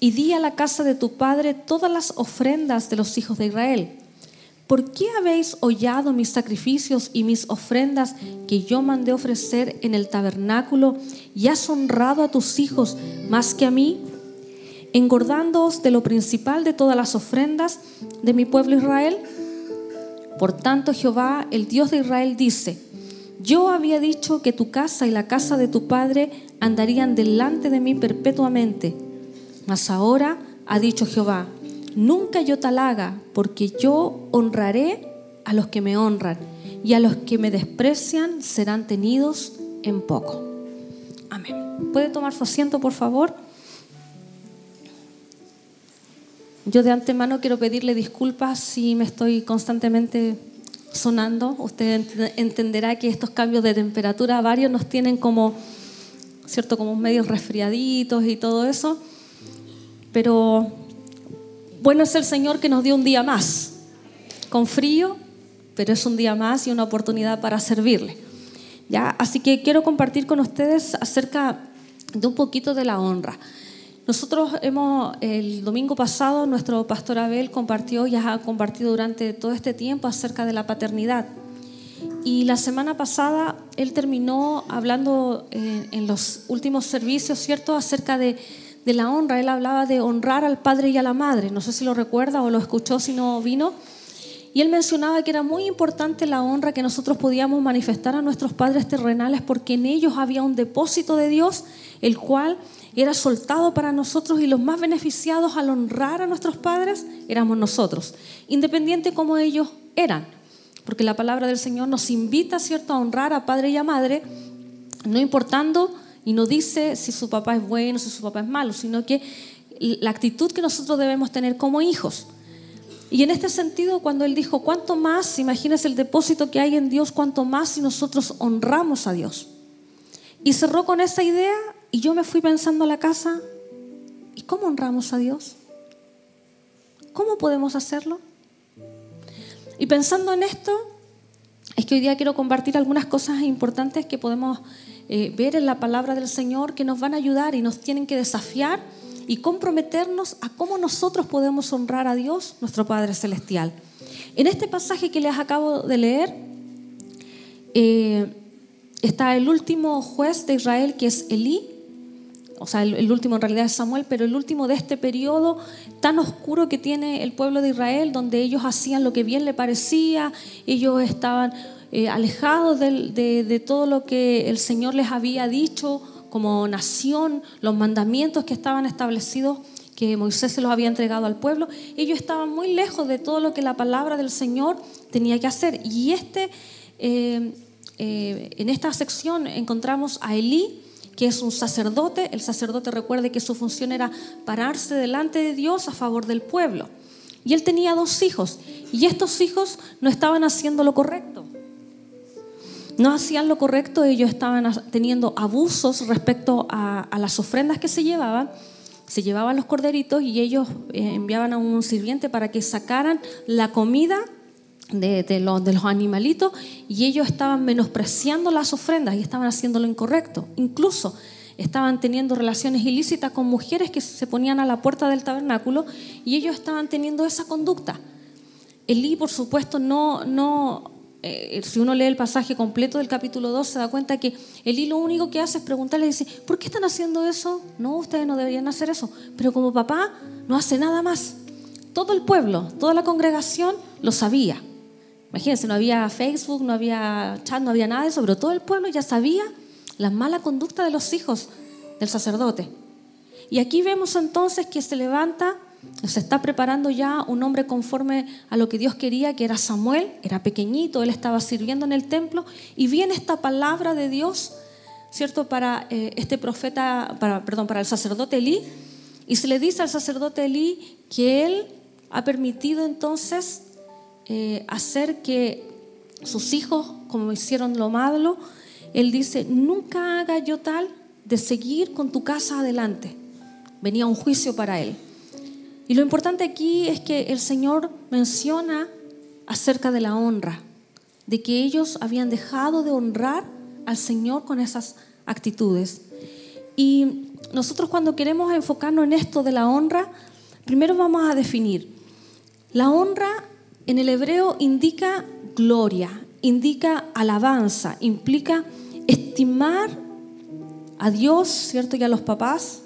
y di a la casa de tu padre todas las ofrendas de los hijos de Israel. ¿Por qué habéis hollado mis sacrificios y mis ofrendas que yo mandé ofrecer en el tabernáculo y has honrado a tus hijos más que a mí? Engordándoos de lo principal de todas las ofrendas de mi pueblo Israel. Por tanto, Jehová, el Dios de Israel, dice, yo había dicho que tu casa y la casa de tu padre andarían delante de mí perpetuamente mas ahora ha dicho Jehová, nunca yo tal haga, porque yo honraré a los que me honran, y a los que me desprecian serán tenidos en poco. Amén. ¿Puede tomar su asiento, por favor? Yo de antemano quiero pedirle disculpas si me estoy constantemente sonando. Usted entenderá que estos cambios de temperatura varios nos tienen como, ¿cierto? Como medios resfriaditos y todo eso. Pero bueno es el Señor que nos dio un día más, con frío, pero es un día más y una oportunidad para servirle. ¿Ya? Así que quiero compartir con ustedes acerca de un poquito de la honra. Nosotros hemos, el domingo pasado, nuestro pastor Abel compartió, ya ha compartido durante todo este tiempo acerca de la paternidad. Y la semana pasada él terminó hablando en, en los últimos servicios, ¿cierto?, acerca de de la honra. Él hablaba de honrar al padre y a la madre. No sé si lo recuerda o lo escuchó si no vino. Y él mencionaba que era muy importante la honra que nosotros podíamos manifestar a nuestros padres terrenales porque en ellos había un depósito de Dios, el cual era soltado para nosotros y los más beneficiados al honrar a nuestros padres éramos nosotros, independiente como ellos eran. Porque la palabra del Señor nos invita, ¿cierto?, a honrar a padre y a madre, no importando y no dice si su papá es bueno, si su papá es malo, sino que la actitud que nosotros debemos tener como hijos. Y en este sentido, cuando él dijo, cuánto más, imagínese el depósito que hay en Dios, cuánto más si nosotros honramos a Dios. Y cerró con esa idea y yo me fui pensando a la casa, ¿y cómo honramos a Dios? ¿Cómo podemos hacerlo? Y pensando en esto, es que hoy día quiero compartir algunas cosas importantes que podemos eh, ver en la palabra del Señor que nos van a ayudar y nos tienen que desafiar y comprometernos a cómo nosotros podemos honrar a Dios, nuestro Padre Celestial. En este pasaje que les acabo de leer, eh, está el último juez de Israel, que es Elí, o sea, el, el, último en realidad es Samuel, pero el último de este periodo tan oscuro que tiene el pueblo de Israel, donde ellos hacían lo que bien le parecía, ellos estaban eh, alejados de, todo lo que el Señor les había dicho como nación, los mandamientos que estaban establecidos que Moisés se los había entregado al pueblo, ellos estaban muy lejos de todo lo que la palabra del Señor tenía que hacer. Y este, eh, eh, en esta sección encontramos a Elí, que es un sacerdote. El sacerdote recuerde que su función era pararse delante de Dios a favor del pueblo. Y él tenía dos hijos, y estos hijos no estaban haciendo lo correcto no hacían lo correcto, ellos estaban teniendo abusos respecto a, las ofrendas que se llevaban. Se llevaban los corderitos y ellos eh, enviaban a un sirviente para que sacaran la comida de, los, de los animalitos y ellos estaban menospreciando las ofrendas y estaban haciendo lo incorrecto. Incluso estaban teniendo relaciones ilícitas con mujeres que se ponían a la puerta del tabernáculo y ellos estaban teniendo esa conducta. Elí, por supuesto, no, no eh, si uno lee el pasaje completo del capítulo 2, se da cuenta que Elí lo único que hace es preguntarle, dice, ¿por qué están haciendo eso? No, ustedes no deberían hacer eso. Pero como papá no hace nada más. Todo el pueblo, toda la congregación lo sabía. Imagínense, no había Facebook, no había chat, no había nada de eso, todo el pueblo ya sabía la mala conducta de los hijos del sacerdote. Y aquí vemos entonces que se levanta se está preparando ya un hombre conforme a lo que Dios quería, que era Samuel, era pequeñito, él estaba sirviendo en el templo, y viene esta palabra de Dios, ¿cierto? Para eh, este profeta, para, perdón, para el sacerdote Elí, y se le dice al sacerdote Elí que él ha permitido entonces eh, hacer que sus hijos, como hicieron lo malo, él dice, nunca haga yo tal de seguir con tu casa adelante. Venía un juicio para él. Y lo importante aquí es que el Señor menciona acerca de la honra, de que ellos habían dejado de honrar al Señor con esas actitudes. Y nosotros cuando queremos enfocarnos en esto de la honra, primero vamos a definir. La honra en el hebreo indica gloria, indica alabanza, implica estimar a Dios, ¿cierto? Y a los papás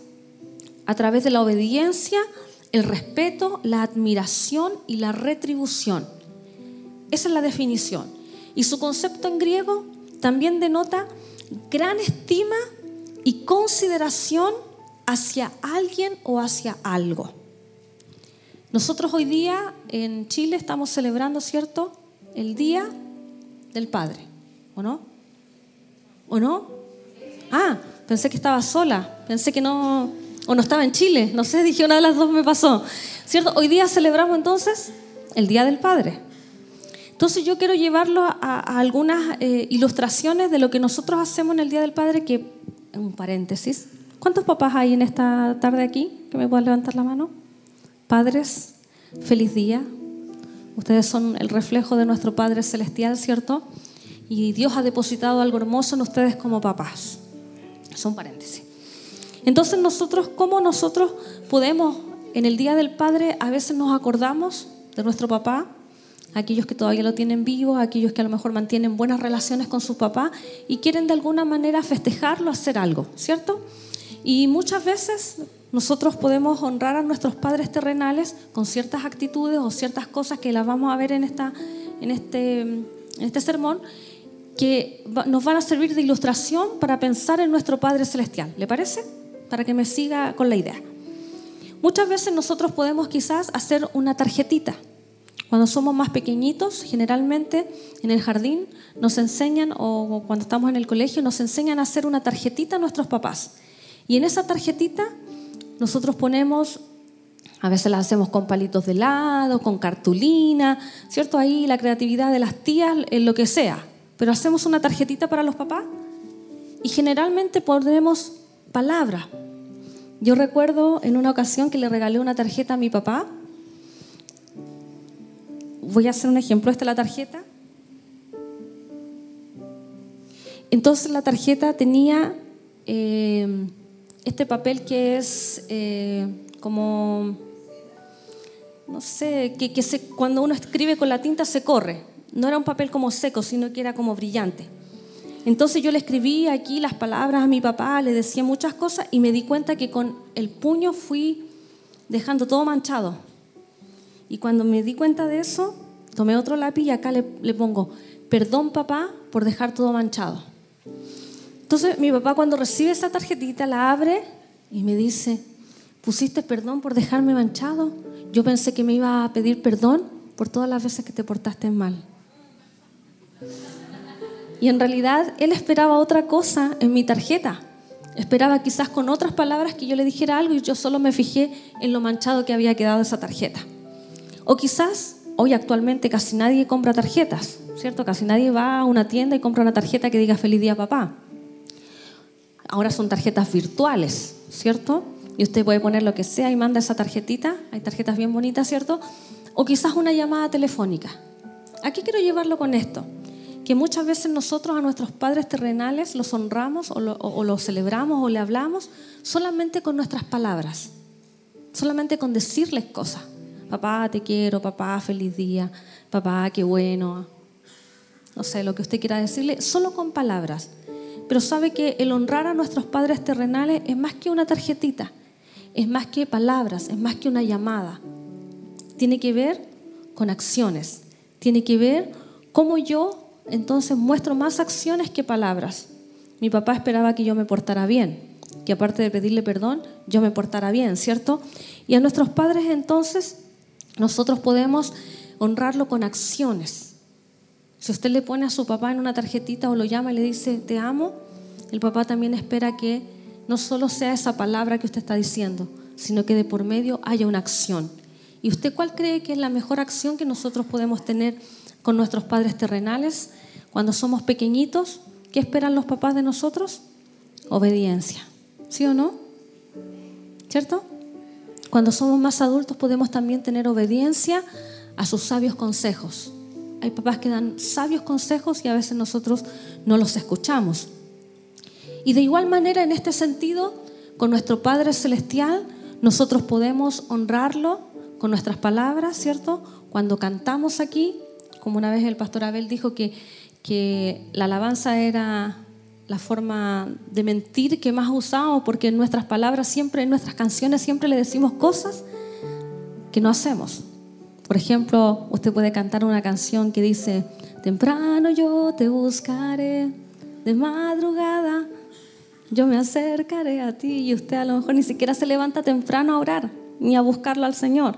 a través de la obediencia, el respeto, la admiración y la retribución. Esa es la definición. Y su concepto en griego también denota gran estima y consideración hacia alguien o hacia algo. Nosotros hoy día en Chile estamos celebrando, ¿cierto? El Día del Padre, ¿o no? ¿O no? Ah, pensé que estaba sola, pensé que no, o no estaba en Chile, no sé, dije una de las dos me pasó, ¿cierto? Hoy día celebramos entonces el Día del Padre. Entonces yo quiero llevarlo a, algunas eh, ilustraciones de lo que nosotros hacemos en el Día del Padre, que, un paréntesis, ¿cuántos papás hay en esta tarde aquí que me puedan levantar la mano? Padres, feliz día. Ustedes son el reflejo de nuestro Padre Celestial, ¿cierto? Y Dios ha depositado algo hermoso en ustedes como papás. Son paréntesis. Entonces nosotros, ¿cómo nosotros podemos, en el Día del Padre, a veces nos acordamos de nuestro papá, aquellos que todavía lo tienen vivo, aquellos que a lo mejor mantienen buenas relaciones con su papá y quieren de alguna manera festejarlo, hacer algo, ¿cierto? Y muchas veces nosotros podemos honrar a nuestros padres terrenales con ciertas actitudes o ciertas cosas que las vamos a ver en, esta, en, este, en este sermón que nos van a servir de ilustración para pensar en nuestro Padre Celestial. ¿Le parece? Para que me siga con la idea. Muchas veces nosotros podemos quizás hacer una tarjetita. Cuando somos más pequeñitos, generalmente en el jardín nos enseñan, o cuando estamos en el colegio, nos enseñan a hacer una tarjetita a nuestros papás. Y en esa tarjetita nosotros ponemos, a veces la hacemos con palitos de helado, con cartulina, ¿cierto? Ahí la creatividad de las tías, en lo que sea. Pero hacemos una tarjetita para los papás y generalmente ponemos palabras. Yo recuerdo en una ocasión que le regalé una tarjeta a mi papá. Voy a hacer un ejemplo. Esta es la tarjeta. Entonces la tarjeta tenía eh, este papel que es eh, como, no sé, que, se, cuando uno escribe con la tinta se corre. No era un papel como seco, sino que era como brillante. Entonces yo le escribí aquí las palabras a mi papá, le decía muchas cosas y me di cuenta que con el puño fui dejando todo manchado. Y cuando me di cuenta de eso, tomé otro lápiz y acá le, pongo, perdón papá por dejar todo manchado. Entonces mi papá cuando recibe esa tarjetita la abre y me dice, ¿pusiste perdón por dejarme manchado? Yo pensé que me iba a pedir perdón por todas las veces que te portaste mal. Y en realidad él esperaba otra cosa en mi tarjeta. Esperaba quizás con otras palabras que yo le dijera algo y yo solo me fijé en lo manchado que había quedado esa tarjeta. O quizás hoy actualmente casi nadie compra tarjetas, ¿cierto? Casi nadie va a una tienda y compra una tarjeta que diga feliz día papá ahora son tarjetas virtuales, ¿cierto? Y usted puede poner lo que sea y manda esa tarjetita. Hay tarjetas bien bonitas, ¿cierto? O quizás una llamada telefónica. Aquí quiero llevarlo con esto. Que muchas veces nosotros a nuestros padres terrenales los honramos o, los celebramos o le hablamos solamente con nuestras palabras. Solamente con decirles cosas. Papá, te quiero, papá, feliz día, papá, qué bueno. No sé, lo que usted quiera decirle, solo con palabras. Pero sabe que el honrar a nuestros padres terrenales es más que una tarjetita, es más que palabras, es más que una llamada. Tiene que ver con acciones, tiene que ver cómo yo entonces muestro más acciones que palabras. Mi papá esperaba que yo me portara bien, que aparte de pedirle perdón, yo me portara bien, ¿cierto? Y a nuestros padres entonces nosotros podemos honrarlo con acciones. Si usted le pone a su papá en una tarjetita o lo llama y le dice, te amo, el papá también espera que no solo sea esa palabra que usted está diciendo, sino que de por medio haya una acción. ¿Y usted cuál cree que es la mejor acción que nosotros podemos tener con nuestros padres terrenales cuando somos pequeñitos? ¿Qué esperan los papás de nosotros? Obediencia. ¿Sí o no? ¿Cierto? Cuando somos más adultos podemos también tener obediencia a sus sabios consejos. Hay papás que dan sabios consejos y a veces nosotros no los escuchamos. Y de igual manera, en este sentido, con nuestro Padre Celestial, nosotros podemos honrarlo con nuestras palabras, ¿cierto? Cuando cantamos aquí, como una vez el pastor Abel dijo que, que la alabanza era la forma de mentir que más usamos, porque en nuestras palabras siempre, en nuestras canciones siempre le decimos cosas que no hacemos. Por ejemplo, usted puede cantar una canción que dice, temprano yo te buscaré, de madrugada yo me acercaré a ti y usted a lo mejor ni siquiera se levanta temprano a orar ni a buscarlo al Señor.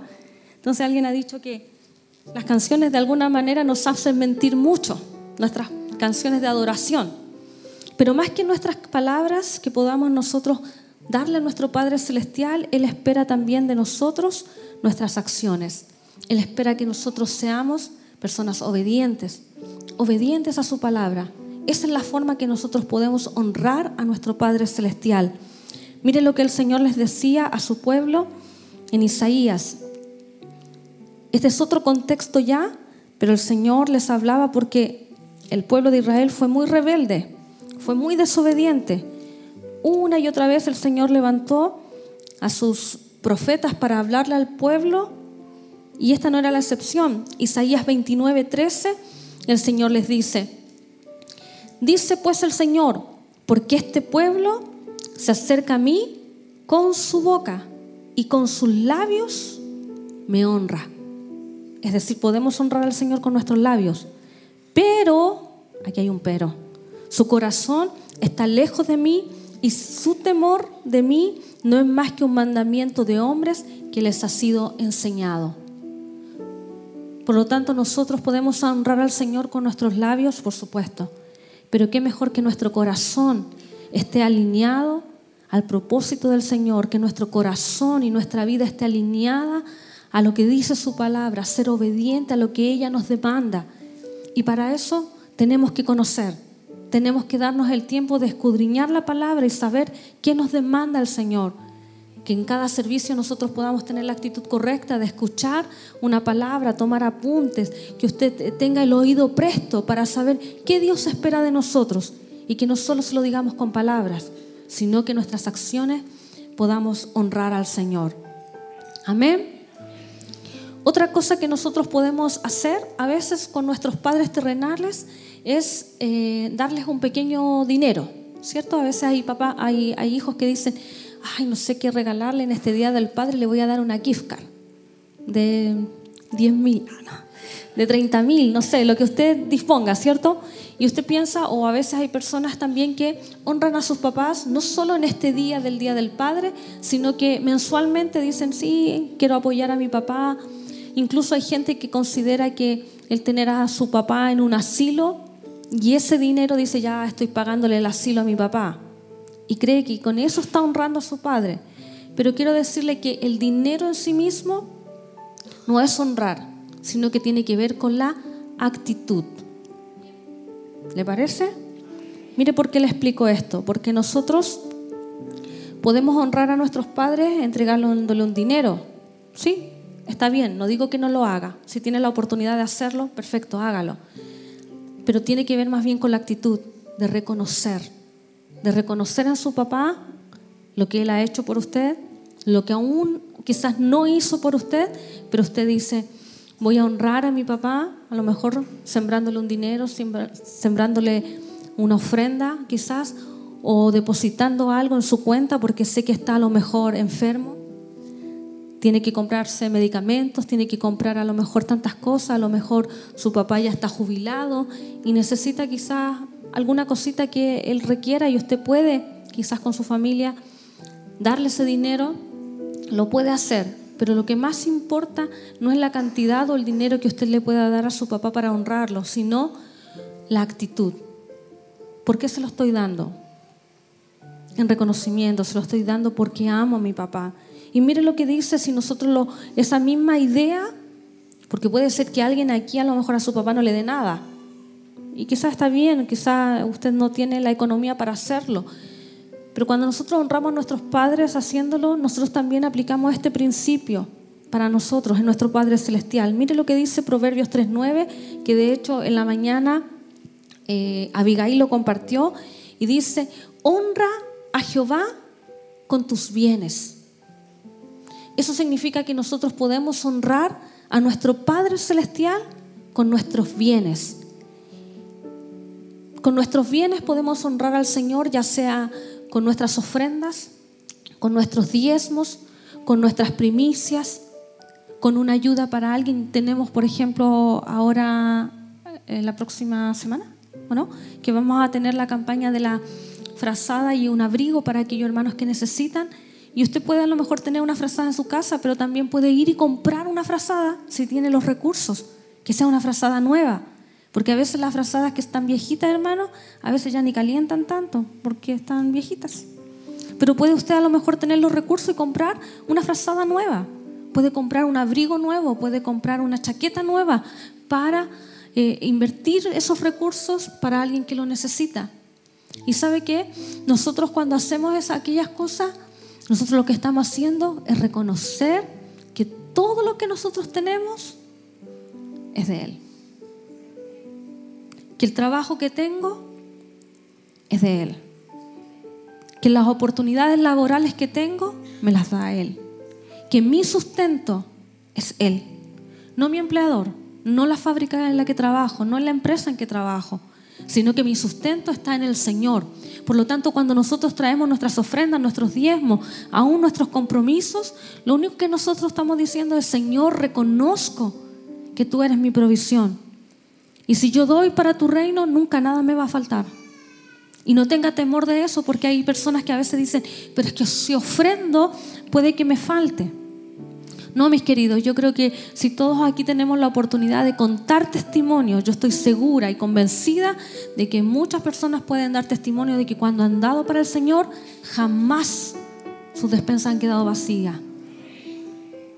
Entonces alguien ha dicho que las canciones de alguna manera nos hacen mentir mucho, nuestras canciones de adoración. Pero más que nuestras palabras que podamos nosotros darle a nuestro Padre Celestial, Él espera también de nosotros nuestras acciones. Él espera que nosotros seamos personas obedientes, obedientes a su palabra. Esa es la forma que nosotros podemos honrar a nuestro Padre Celestial. Mire lo que el Señor les decía a su pueblo en Isaías. Este es otro contexto ya, pero el Señor les hablaba porque el pueblo de Israel fue muy rebelde, fue muy desobediente. Una y otra vez el Señor levantó a sus profetas para hablarle al pueblo y esta no era la excepción. Isaías 29, 13, el Señor les dice, dice pues el Señor, porque este pueblo se acerca a mí con su boca y con sus labios me honra. Es decir, podemos honrar al Señor con nuestros labios, pero, aquí hay un pero, su corazón está lejos de mí y su temor de mí no es más que un mandamiento de hombres que les ha sido enseñado. Por lo tanto, nosotros podemos honrar al Señor con nuestros labios, por supuesto, pero qué mejor que nuestro corazón esté alineado al propósito del Señor, que nuestro corazón y nuestra vida esté alineada a lo que dice su palabra, ser obediente a lo que ella nos demanda. Y para eso tenemos que conocer, tenemos que darnos el tiempo de escudriñar la palabra y saber qué nos demanda el Señor que en cada servicio nosotros podamos tener la actitud correcta de escuchar una palabra, tomar apuntes, que usted tenga el oído presto para saber qué Dios espera de nosotros y que no solo se lo digamos con palabras, sino que nuestras acciones podamos honrar al Señor. Amén. Otra cosa que nosotros podemos hacer a veces con nuestros padres terrenales es eh, darles un pequeño dinero, ¿cierto? A veces hay, papá, hay, hay hijos que dicen, ay, no sé qué regalarle en este Día del Padre, le voy a dar una gift card de 10 mil, ah, de 30 mil, no sé, lo que usted disponga, ¿cierto? Y usted piensa, o a veces hay personas también que honran a sus papás, no solo en este día del Día del Padre, sino que mensualmente dicen, sí, quiero apoyar a mi papá. Incluso hay gente que considera que el tener a su papá en un asilo y ese dinero dice, ya estoy pagándole el asilo a mi papá y cree que con eso está honrando a su padre. Pero quiero decirle que el dinero en sí mismo no es honrar, sino que tiene que ver con la actitud. ¿Le parece? Mire por qué le explico esto. Porque nosotros podemos honrar a nuestros padres entregándole un dinero. Sí, está bien, no digo que no lo haga. Si tiene la oportunidad de hacerlo, perfecto, hágalo. Pero tiene que ver más bien con la actitud de reconocer de reconocer a su papá lo que él ha hecho por usted, lo que aún quizás no hizo por usted, pero usted dice, voy a honrar a mi papá, a lo mejor sembrándole un dinero, sembrándole una ofrenda quizás, o depositando algo en su cuenta porque sé que está a lo mejor enfermo. Tiene que comprarse medicamentos, tiene que comprar a lo mejor tantas cosas, a lo mejor su papá ya está jubilado y necesita quizás alguna cosita que él requiera y usted puede, quizás con su familia, darle ese dinero, lo puede hacer. Pero lo que más importa no es la cantidad o el dinero que usted le pueda dar a su papá para honrarlo, sino la actitud. ¿Por qué se lo estoy dando? En reconocimiento, se lo estoy dando porque amo a mi papá. Y mire lo que dice si nosotros lo, esa misma idea, porque puede ser que alguien aquí a lo mejor a su papá no le dé nada, y quizás está bien, quizás usted no tiene la economía para hacerlo. Pero cuando nosotros honramos a nuestros padres haciéndolo, nosotros también aplicamos este principio para nosotros, en nuestro Padre Celestial. Mire lo que dice Proverbios 3.9, que de hecho en la mañana eh, Abigail lo compartió y dice, honra a Jehová con tus bienes. Eso significa que nosotros podemos honrar a nuestro Padre Celestial con nuestros bienes. Con nuestros bienes podemos honrar al Señor, ya sea con nuestras ofrendas, con nuestros diezmos, con nuestras primicias, con una ayuda para alguien. Tenemos, por ejemplo, ahora, eh, la próxima semana, que vamos a tener la campaña de la frazada y un abrigo para aquellos hermanos que necesitan. Y usted puede a lo mejor tener una frazada en su casa, pero también puede ir y comprar una frazada si tiene los recursos, que sea una frazada nueva. Porque a veces las frazadas que están viejitas, hermano, a veces ya ni calientan tanto porque están viejitas. Pero puede usted a lo mejor tener los recursos y comprar una frazada nueva. Puede comprar un abrigo nuevo, puede comprar una chaqueta nueva para eh, invertir esos recursos para alguien que lo necesita. Y sabe qué? Nosotros cuando hacemos esas, aquellas cosas, nosotros lo que estamos haciendo es reconocer que todo lo que nosotros tenemos es de Él. Que el trabajo que tengo es de Él. Que las oportunidades laborales que tengo me las da Él. Que mi sustento es Él. No mi empleador, no la fábrica en la que trabajo, no la empresa en que trabajo, sino que mi sustento está en el Señor. Por lo tanto, cuando nosotros traemos nuestras ofrendas, nuestros diezmos, aún nuestros compromisos, lo único que nosotros estamos diciendo es, Señor, reconozco que tú eres mi provisión. Y si yo doy para tu reino, nunca nada me va a faltar. Y no tenga temor de eso, porque hay personas que a veces dicen, pero es que si ofrendo, puede que me falte. No, mis queridos, yo creo que si todos aquí tenemos la oportunidad de contar testimonio, yo estoy segura y convencida de que muchas personas pueden dar testimonio de que cuando han dado para el Señor, jamás sus despensas han quedado vacías.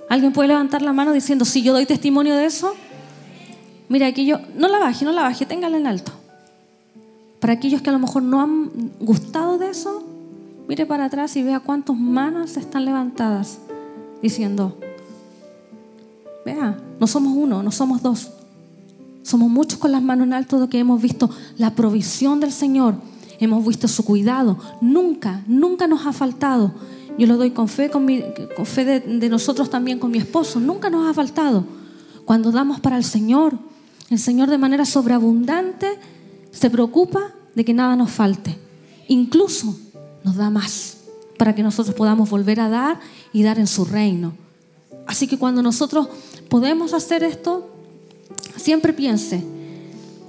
¿Alguien puede levantar la mano diciendo, si yo doy testimonio de eso? Mira, aquello, no la baje, no la baje, téngala en alto. Para aquellos que a lo mejor no han gustado de eso, mire para atrás y vea cuántas manos están levantadas diciendo, No somos uno, no somos dos. Somos muchos con las manos en alto que hemos visto la provisión del Señor, hemos visto su cuidado. Nunca, nunca nos ha faltado. Yo lo doy con fe, con, fe de, de nosotros también, con mi esposo. Nunca nos ha faltado. Cuando damos para el Señor, el Señor de manera sobreabundante se preocupa de que nada nos falte. Incluso nos da más para que nosotros podamos volver a dar y dar en su reino. Así que cuando nosotros podemos hacer esto, siempre piense,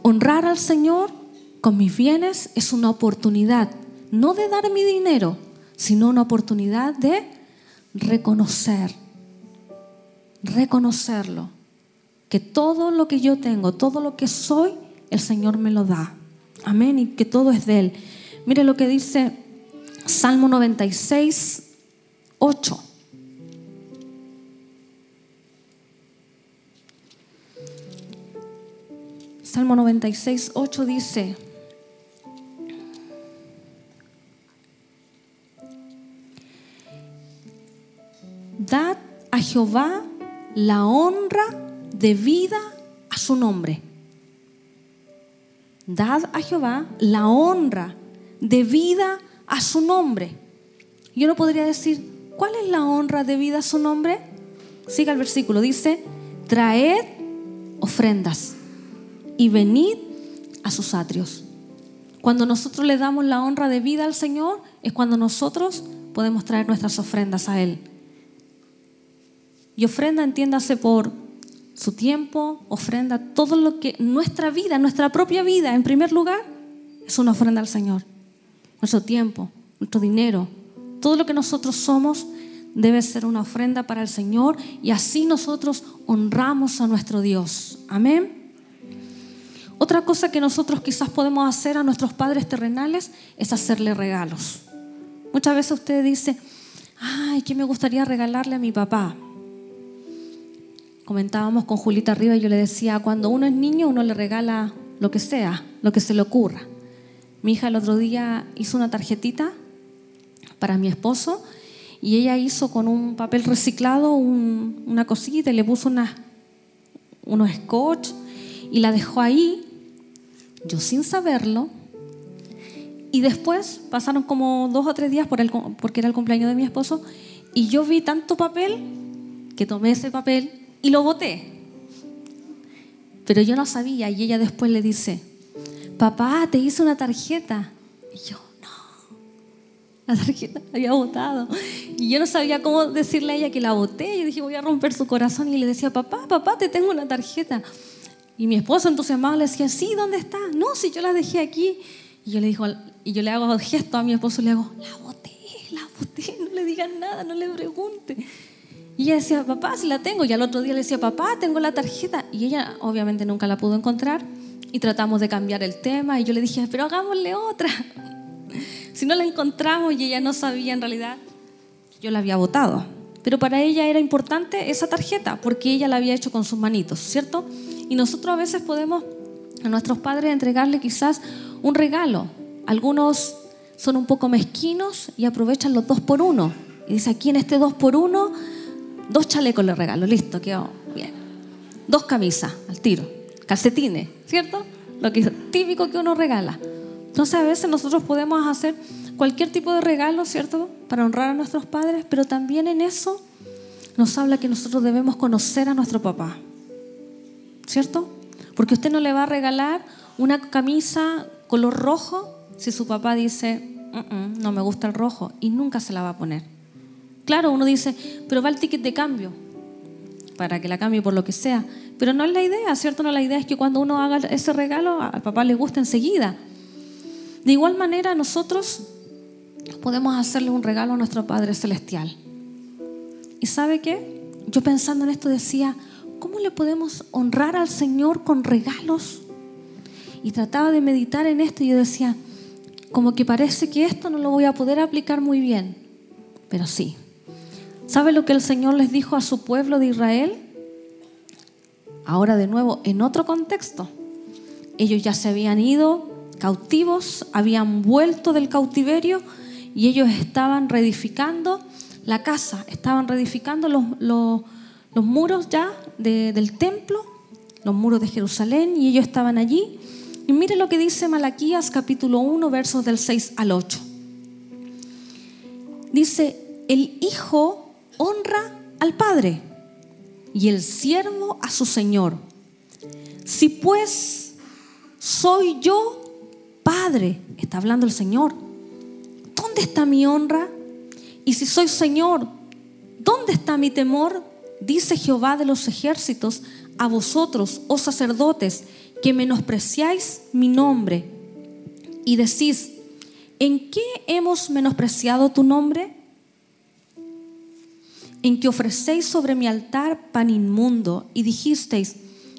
honrar al Señor con mis bienes es una oportunidad, no de dar mi dinero, sino una oportunidad de reconocer, reconocerlo, que todo lo que yo tengo, todo lo que soy, el Señor me lo da. Amén, y que todo es de Él. Mire lo que dice Salmo 96, 8. Salmo 96, 8 dice, Dad a Jehová la honra debida a su nombre. Dad a Jehová la honra debida a su nombre. Yo no podría decir, ¿cuál es la honra debida a su nombre? Siga el versículo, dice, traed ofrendas y venid a sus atrios. Cuando nosotros le damos la honra de vida al Señor, es cuando nosotros podemos traer nuestras ofrendas a Él. Y ofrenda, entiéndase por su tiempo, ofrenda todo lo que nuestra vida, nuestra propia vida, en primer lugar, es una ofrenda al Señor. Nuestro tiempo, nuestro dinero, todo lo que nosotros somos debe ser una ofrenda para el Señor y así nosotros honramos a nuestro Dios. Amén. Otra cosa que nosotros quizás podemos hacer a nuestros padres terrenales es hacerle regalos. Muchas veces usted dice, ay, ¿qué me gustaría regalarle a mi papá? Comentábamos con Julita arriba y yo le decía, cuando uno es niño uno le regala lo que sea, lo que se le ocurra. Mi hija el otro día hizo una tarjetita para mi esposo y ella hizo con un papel reciclado una cosita y le puso unos scotch y la dejó ahí yo sin saberlo, Y después pasaron como dos o tres días por el, porque era el cumpleaños de mi esposo y yo vi tanto papel que tomé ese papel y lo boté. Pero yo no sabía y ella después le dice, papá, te hice una tarjeta. Y yo, no, la tarjeta la había botado. Y yo no sabía cómo decirle a ella que la boté. Yo dije, voy a romper su corazón y le decía, papá, papá, te tengo una tarjeta. Y mi esposo entusiasmado le decía, sí, ¿dónde está? No, si yo la dejé aquí. Y yo le digo, y yo le hago gesto a mi esposo, le hago, la boté, la boté, no le digan nada, no le pregunte. Y ella decía, papá, si la tengo. Y al otro día le decía, papá, tengo la tarjeta. Y ella obviamente nunca la pudo encontrar. Y tratamos de cambiar el tema. Y yo le dije, pero hagámosle otra. si no la encontramos y ella no sabía en realidad, yo la había votado. Pero para ella era importante esa tarjeta porque ella la había hecho con sus manitos, ¿cierto? Y nosotros a veces podemos a nuestros padres entregarle quizás un regalo. Algunos son un poco mezquinos y aprovechan los dos por uno. Y dice, aquí en este dos por uno, dos chalecos le regalo, listo, quedó bien. Dos camisas al tiro, calcetines, ¿cierto? Lo que es típico que uno regala. Entonces a veces nosotros podemos hacer cualquier tipo de regalo, ¿cierto? Para honrar a nuestros padres, pero también en eso nos habla que nosotros debemos conocer a nuestro papá, ¿cierto? Porque usted no le va a regalar una camisa color rojo si su papá dice, no me gusta el rojo y nunca se la va a poner. Claro, uno dice, pero va el ticket de cambio para que la cambie por lo que sea. Pero no es la idea, ¿cierto? No la idea es que cuando uno haga ese regalo, al papá le guste enseguida. De igual manera, nosotros podemos hacerle un regalo a nuestro Padre Celestial. ¿Y sabe qué? Yo pensando en esto decía, ¿cómo le podemos honrar al Señor con regalos? Y trataba de meditar en esto y yo decía, como que parece que esto no lo voy a poder aplicar muy bien, pero sí. ¿Sabe lo que el Señor les dijo a su pueblo de Israel? Ahora de nuevo, en otro contexto. Ellos ya se habían ido cautivos, habían vuelto del cautiverio y ellos estaban reedificando la casa, estaban reedificando los, los, muros ya del templo, los muros de Jerusalén, y ellos estaban allí. Y mire lo que dice Malaquías capítulo 1, versos del 6 al 8. Dice, el Hijo honra al Padre y el siervo a su Señor. Si pues soy yo Padre, está hablando el Señor, ¿dónde está mi honra? Y si soy Señor, ¿dónde está mi temor? Dice Jehová de los ejércitos a vosotros, oh sacerdotes, que menospreciáis mi nombre y decís, ¿en qué hemos menospreciado tu nombre? En que ofrecéis sobre mi altar pan inmundo y dijisteis,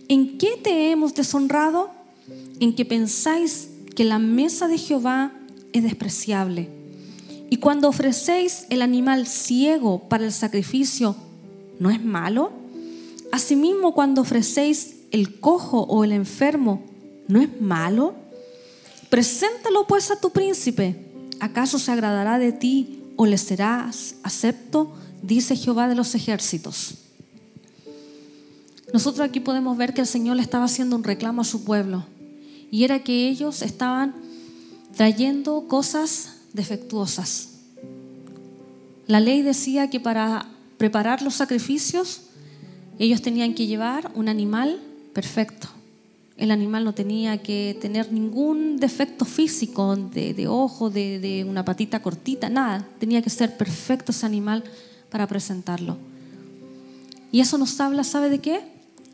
¿en qué te hemos deshonrado? En que pensáis que la mesa de Jehová es despreciable y cuando ofrecéis el animal ciego para el sacrificio, ¿no es malo? Asimismo, cuando ofrecéis el cojo o el enfermo, ¿no es malo? Preséntalo pues a tu príncipe. ¿Acaso se agradará de ti o le serás acepto? Dice Jehová de los ejércitos. Nosotros aquí podemos ver que el Señor le estaba haciendo un reclamo a su pueblo y era que ellos estaban trayendo cosas defectuosas. La ley decía que para preparar los sacrificios ellos tenían que llevar un animal perfecto. El animal no tenía que tener ningún defecto físico de, ojo, de, de una patita cortita, nada. Tenía que ser perfecto ese animal para presentarlo. Y eso nos habla, ¿sabe de qué?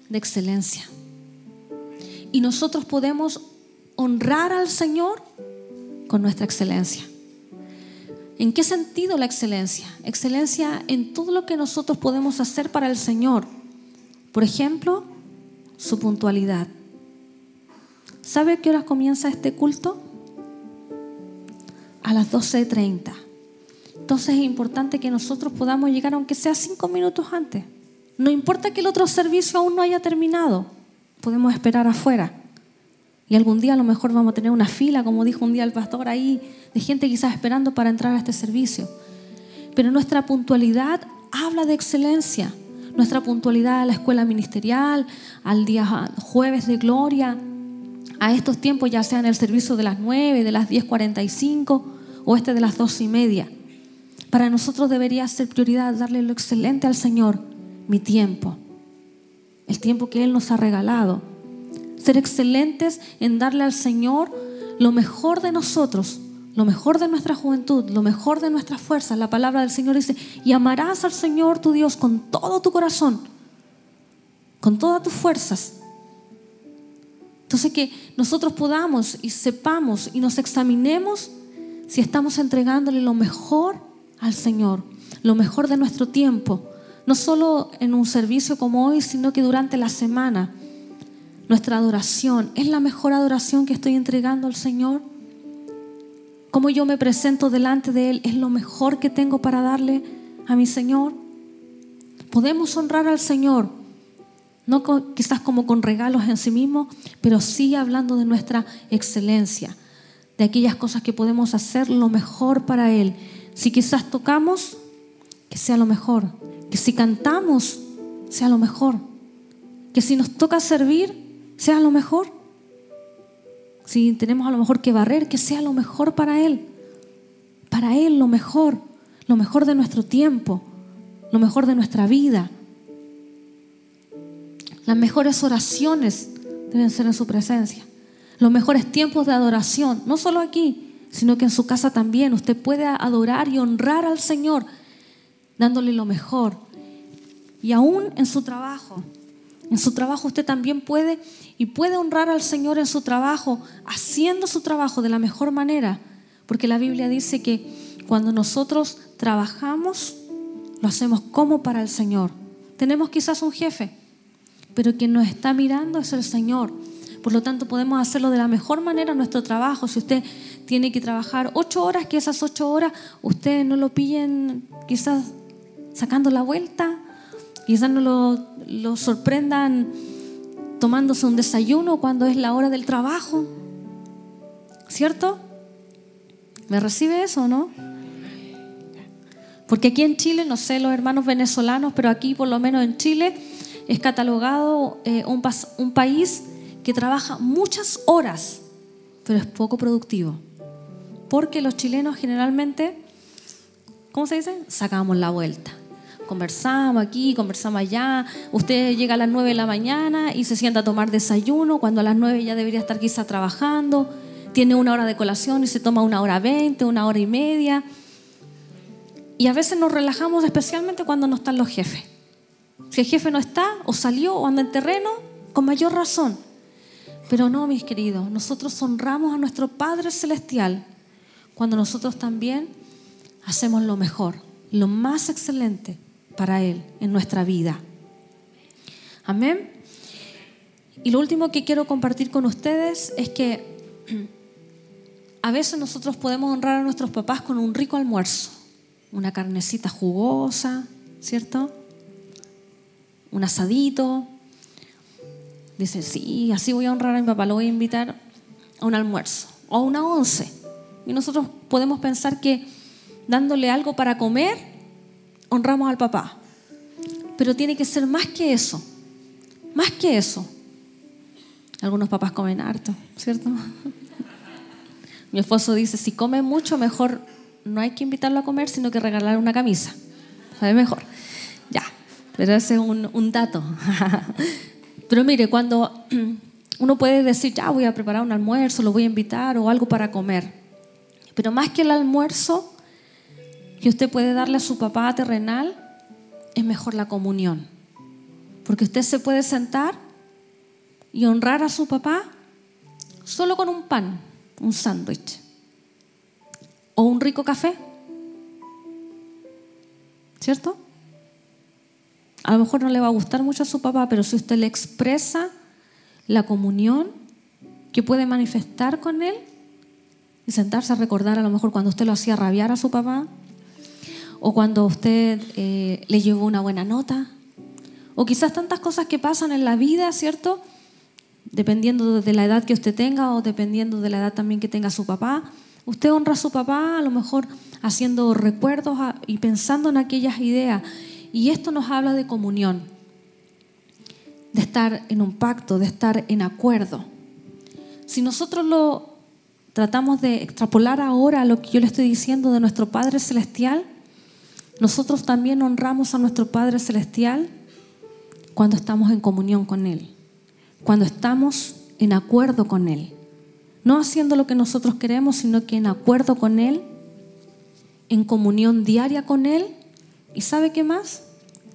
De excelencia. Y nosotros podemos honrar al Señor con nuestra excelencia. ¿En qué sentido la excelencia? Excelencia en todo lo que nosotros podemos hacer para el Señor. Por ejemplo, su puntualidad. ¿Sabe a qué hora comienza este culto? A las 12.30. Entonces es importante que nosotros podamos llegar aunque sea cinco minutos antes. No importa que el otro servicio aún no haya terminado, podemos esperar afuera. Y algún día a lo mejor vamos a tener una fila, como dijo un día el pastor ahí, de gente quizás esperando para entrar a este servicio. Pero nuestra puntualidad habla de excelencia. Nuestra puntualidad a la escuela ministerial, al día jueves de gloria, a estos tiempos, ya sea en el servicio de las 9, de las 10.45 o este de las 12 y media. Para nosotros debería ser prioridad darle lo excelente al Señor, mi tiempo, el tiempo que Él nos ha regalado. Ser excelentes en darle al Señor lo mejor de nosotros, lo mejor de nuestra juventud, lo mejor de nuestras fuerzas. La palabra del Señor dice, y amarás al Señor tu Dios con todo tu corazón, con todas tus fuerzas. Entonces que nosotros podamos y sepamos y nos examinemos si estamos entregándole lo mejor al Señor, lo mejor de nuestro tiempo, no solo en un servicio como hoy, sino que durante la semana. Nuestra adoración es la mejor adoración que estoy entregando al Señor. Cómo yo me presento delante de Él es lo mejor que tengo para darle a mi Señor. Podemos honrar al Señor, no quizás como con regalos en sí mismo, pero sí hablando de nuestra excelencia, de aquellas cosas que podemos hacer lo mejor para Él. Si quizás tocamos, que sea lo mejor. Que si cantamos, sea lo mejor. Que si nos toca servir, sea lo mejor. Si tenemos a lo mejor que barrer, que sea lo mejor para Él. Para Él lo mejor, lo mejor de nuestro tiempo, lo mejor de nuestra vida. Las mejores oraciones deben ser en su presencia. Los mejores tiempos de adoración, no solo aquí, sino que en su casa también. Usted puede adorar y honrar al Señor dándole lo mejor. Y aún en su trabajo, en su trabajo usted también puede y puede honrar al Señor en su trabajo, haciendo su trabajo de la mejor manera. Porque la Biblia dice que cuando nosotros trabajamos, lo hacemos como para el Señor. Tenemos quizás un jefe, pero quien nos está mirando es el Señor. Por lo tanto, podemos hacerlo de la mejor manera nuestro trabajo. Si usted tiene que trabajar ocho horas, que esas ocho horas usted no lo pillen quizás sacando la vuelta, quizás no lo, lo sorprendan tomándose un desayuno cuando es la hora del trabajo. ¿Cierto? ¿Me recibe eso o no? Porque aquí en Chile, no sé los hermanos venezolanos, pero aquí por lo menos en Chile es catalogado eh, un, un país que trabaja muchas horas, pero es poco productivo. Porque los chilenos generalmente, ¿cómo se dice? Sacamos la vuelta conversamos aquí, conversamos allá. Usted llega a las 9 de la mañana y se sienta a tomar desayuno, cuando a las 9 ya debería estar quizá trabajando. Tiene una hora de colación y se toma una hora veinte, una hora y media. Y a veces nos relajamos especialmente cuando no están los jefes. Si el jefe no está, o salió, o anda en terreno, con mayor razón. Pero no, mis queridos, nosotros honramos a nuestro Padre Celestial cuando nosotros también hacemos lo mejor, lo más excelente para Él en nuestra vida. Amén. Y lo último que quiero compartir con ustedes es que a veces nosotros podemos honrar a nuestros papás con un rico almuerzo, una carnecita jugosa, ¿cierto? Un asadito. Dice, sí, así voy a honrar a mi papá, lo voy a invitar a un almuerzo o a una once. Y nosotros podemos pensar que dándole algo para comer, honramos al papá. Pero tiene que ser más que eso. Más que eso. Algunos papás comen harto, ¿cierto? Mi esposo dice, si come mucho, mejor no hay que invitarlo a comer, sino que regalar una camisa. ¿Sabe mejor? Ya, pero ese es un, un dato. pero mire, cuando uno puede decir, ya voy a preparar un almuerzo, lo voy a invitar o algo para comer. Pero más que el almuerzo, que usted puede darle a su papá terrenal, es mejor la comunión. Porque usted se puede sentar y honrar a su papá solo con un pan, un sándwich o un rico café. ¿Cierto? A lo mejor no le va a gustar mucho a su papá, pero si usted le expresa la comunión que puede manifestar con él y sentarse a recordar a lo mejor cuando usted lo hacía rabiar a su papá, o cuando usted eh, le llevó una buena nota, o quizás tantas cosas que pasan en la vida, ¿cierto? Dependiendo de la edad que usted tenga o dependiendo de la edad también que tenga su papá. Usted honra a su papá a lo mejor haciendo recuerdos y pensando en aquellas ideas. Y esto nos habla de comunión, de estar en un pacto, de estar en acuerdo. Si nosotros lo tratamos de extrapolar ahora a lo que yo le estoy diciendo de nuestro Padre Celestial, nosotros también honramos a nuestro Padre Celestial cuando estamos en comunión con Él, cuando estamos en acuerdo con Él. No haciendo lo que nosotros queremos, sino que en acuerdo con Él, en comunión diaria con Él. ¿Y sabe qué más?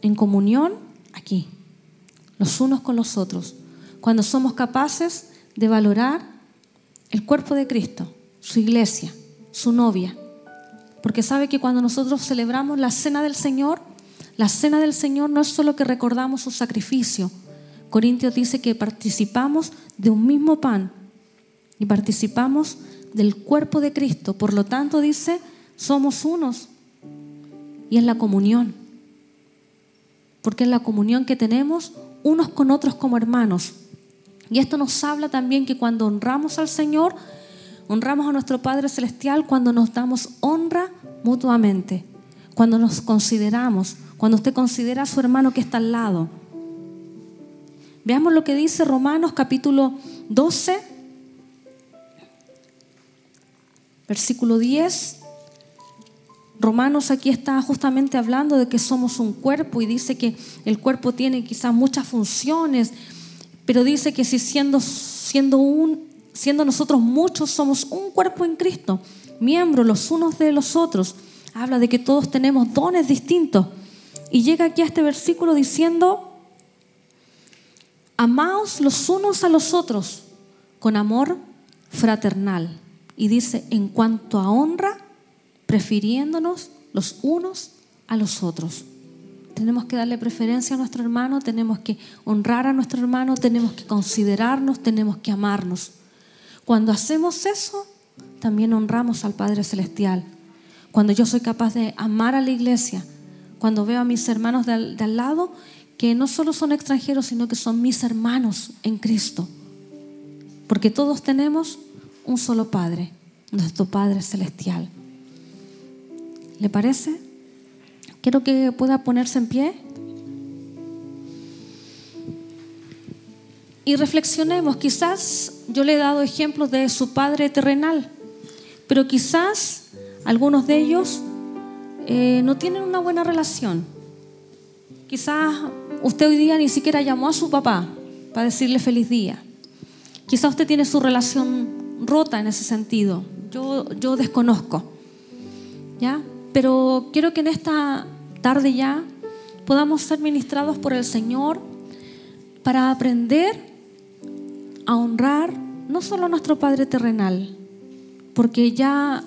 En comunión aquí, los unos con los otros. Cuando somos capaces de valorar el cuerpo de Cristo, su iglesia, su novia, porque sabe que cuando nosotros celebramos la cena del Señor, la cena del Señor no es solo que recordamos su sacrificio. Corintios dice que participamos de un mismo pan y participamos del cuerpo de Cristo. Por lo tanto, dice, somos unos. Y es la comunión. Porque es la comunión que tenemos unos con otros como hermanos. Y esto nos habla también que cuando honramos al Señor, Honramos a nuestro Padre Celestial cuando nos damos honra mutuamente, cuando nos consideramos, cuando usted considera a su hermano que está al lado. Veamos lo que dice Romanos capítulo 12, versículo 10. Romanos aquí está justamente hablando de que somos un cuerpo y dice que el cuerpo tiene quizás muchas funciones, pero dice que si siendo, siendo un, siendo nosotros muchos, somos un cuerpo en Cristo, miembros los unos de los otros. Habla de que todos tenemos dones distintos. Y llega aquí a este versículo diciendo, amaos los unos a los otros con amor fraternal. Y dice, en cuanto a honra, prefiriéndonos los unos a los otros. Tenemos que darle preferencia a nuestro hermano, tenemos que honrar a nuestro hermano, tenemos que considerarnos, tenemos que amarnos. Cuando hacemos eso, también honramos al Padre Celestial. Cuando yo soy capaz de amar a la iglesia, cuando veo a mis hermanos de al, lado, que no solo son extranjeros, sino que son mis hermanos en Cristo. Porque todos tenemos un solo Padre, nuestro Padre Celestial. ¿Le parece? Quiero que pueda ponerse en pie. Y reflexionemos. Quizás yo le he dado ejemplos de su padre terrenal, pero quizás algunos de ellos eh, no tienen una buena relación. Quizás usted hoy día ni siquiera llamó a su papá para decirle feliz día. Quizás usted tiene su relación rota en ese sentido. Yo, yo desconozco. ¿Ya? Pero quiero que en esta tarde ya podamos ser ministrados por el Señor para aprender a honrar no solo a nuestro Padre terrenal, porque ya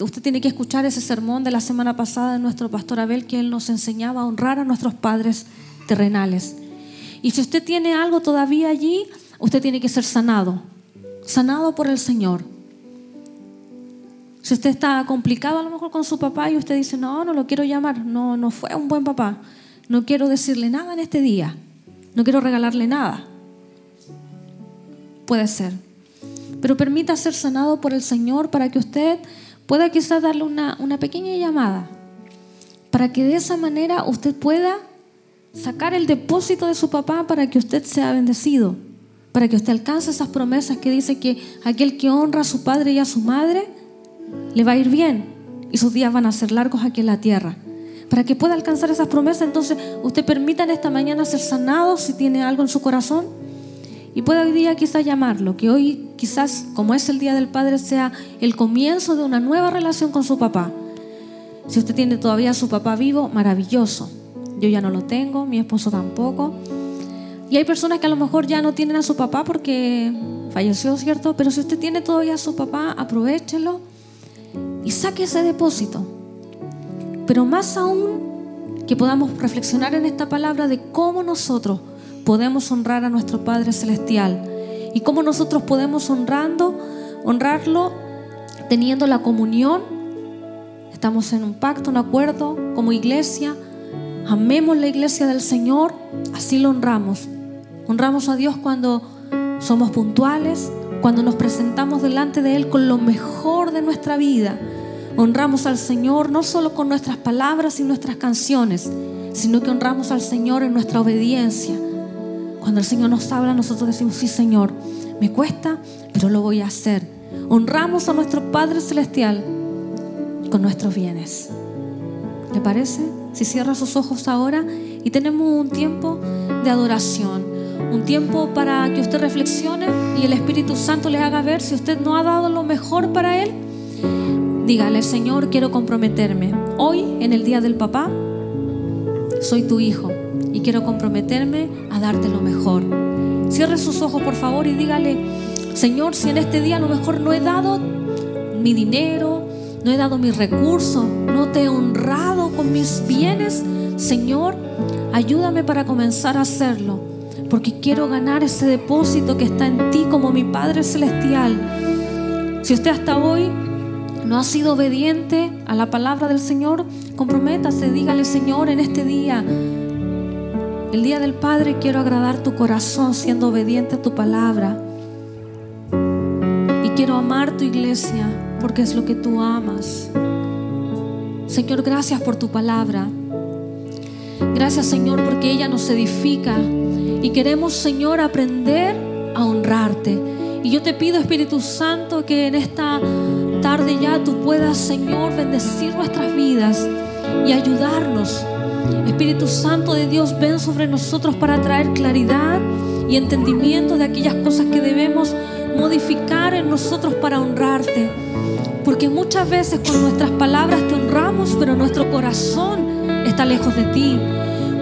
usted tiene que escuchar ese sermón de la semana pasada de nuestro pastor Abel, que él nos enseñaba a honrar a nuestros padres terrenales. Y si usted tiene algo todavía allí, usted tiene que ser sanado, sanado por el Señor. Si usted está complicado a lo mejor con su papá y usted dice, no, no lo quiero llamar, no, no fue un buen papá, no quiero decirle nada en este día, no quiero regalarle nada puede ser. Pero permita ser sanado por el Señor para que usted pueda quizás darle una, una pequeña llamada. Para que de esa manera usted pueda sacar el depósito de su papá para que usted sea bendecido. Para que usted alcance esas promesas que dice que aquel que honra a su padre y a su madre le va a ir bien y sus días van a ser largos aquí en la tierra. Para que pueda alcanzar esas promesas, entonces usted permita en esta mañana ser sanado si tiene algo en su corazón y puede hoy día quizás llamarlo, que hoy quizás, como es el Día del Padre, sea el comienzo de una nueva relación con su papá. Si usted tiene todavía a su papá vivo, maravilloso. Yo ya no lo tengo, mi esposo tampoco. Y hay personas que a lo mejor ya no tienen a su papá porque falleció, ¿cierto? Pero si usted tiene todavía a su papá, aprovechelo y saque ese depósito. Pero más aún que podamos reflexionar en esta palabra de cómo nosotros podemos honrar a nuestro Padre Celestial y cómo nosotros podemos honrando, honrarlo teniendo la comunión. Estamos en un pacto, un acuerdo como iglesia. Amemos la iglesia del Señor, así lo honramos. Honramos a Dios cuando somos puntuales, cuando nos presentamos delante de Él con lo mejor de nuestra vida. Honramos al Señor no solo con nuestras palabras y nuestras canciones, sino que honramos al Señor en nuestra obediencia, Cuando el Señor nos habla, nosotros decimos, sí Señor, me cuesta, pero lo voy a hacer. Honramos a nuestro Padre Celestial con nuestros bienes. ¿Le parece? Si cierra sus ojos ahora y tenemos un tiempo de adoración, un tiempo para que usted reflexione y el Espíritu Santo le haga ver si usted no ha dado lo mejor para Él. Dígale, Señor, quiero comprometerme. Hoy, en el Día del Papá, soy tu hijo y quiero comprometerme a darte lo mejor. Cierre sus ojos, por favor, y dígale, Señor, si en este día a lo mejor no he dado mi dinero, no he dado mis recursos, no te he honrado con mis bienes, Señor, ayúdame para comenzar a hacerlo, porque quiero ganar ese depósito que está en ti como mi Padre Celestial. Si usted hasta hoy no ha sido obediente a la palabra del Señor, comprométase, dígale, Señor, en este día, el día del Padre, quiero agradar tu corazón siendo obediente a tu palabra. Y quiero amar tu iglesia porque es lo que tú amas. Señor, gracias por tu palabra. Gracias, Señor, porque ella nos edifica. Y queremos, Señor, aprender a honrarte. Y yo te pido, Espíritu Santo, que en esta tarde ya tú puedas, Señor, bendecir nuestras vidas y ayudarnos. Espíritu Santo de Dios, ven sobre nosotros para traer claridad y entendimiento de aquellas cosas que debemos modificar en nosotros para honrarte. Porque muchas veces con nuestras palabras te honramos, pero nuestro corazón está lejos de ti.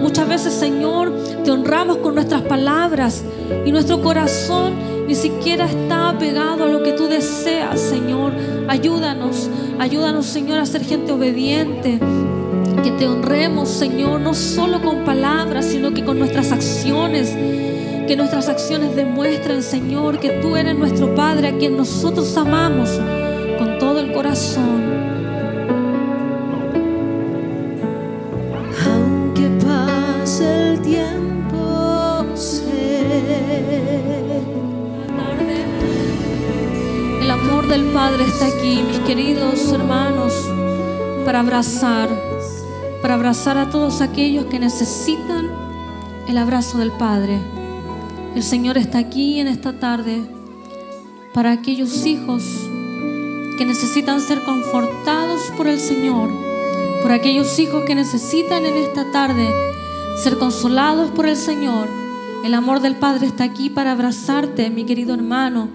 Muchas veces, Señor, te honramos con nuestras palabras y nuestro corazón ni siquiera está pegado a lo que tú deseas, Señor. Ayúdanos, ayúdanos, Señor, a ser gente obediente. Que te honremos, Señor, no solo con palabras, sino que con nuestras acciones. Que nuestras acciones demuestren, Señor, que tú eres nuestro Padre, a quien nosotros amamos con todo el corazón. Aunque pase el tiempo, El amor del Padre está aquí, mis queridos hermanos, para abrazar, para abrazar a todos aquellos que necesitan el abrazo del Padre. El Señor está aquí en esta tarde para aquellos hijos que necesitan ser confortados por el Señor, por aquellos hijos que necesitan en esta tarde ser consolados por el Señor. El amor del Padre está aquí para abrazarte, mi querido hermano.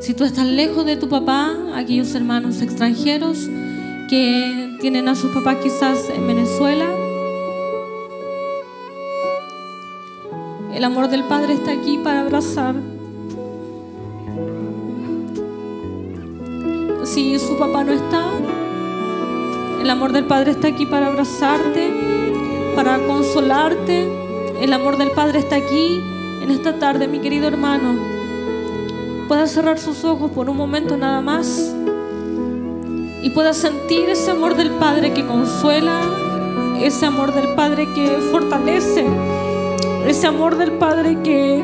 Si tú estás lejos de tu papá, aquellos hermanos extranjeros que tienen a sus papás quizás en Venezuela, el amor del Padre está aquí para abrazar. Si su papá no está, el amor del Padre está aquí para abrazarte, para consolarte. El amor del Padre está aquí en esta tarde, mi querido hermano. Pueda cerrar sus ojos por un momento nada más y pueda sentir ese amor del Padre que consuela, ese amor del Padre que fortalece, ese amor del Padre que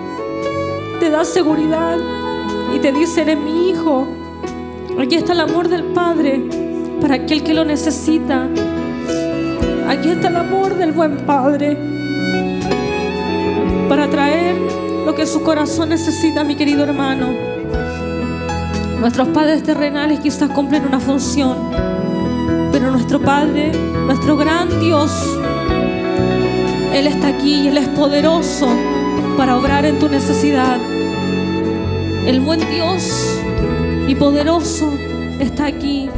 te da seguridad y te dice, eres mi hijo. Aquí está el amor del Padre para aquel que lo necesita. Aquí está el amor del buen Padre para traer lo que su corazón necesita, mi querido hermano. Nuestros padres terrenales quizás cumplen una función, pero nuestro Padre, nuestro gran Dios, Él está aquí y Él es poderoso para obrar en tu necesidad. El buen Dios y poderoso está aquí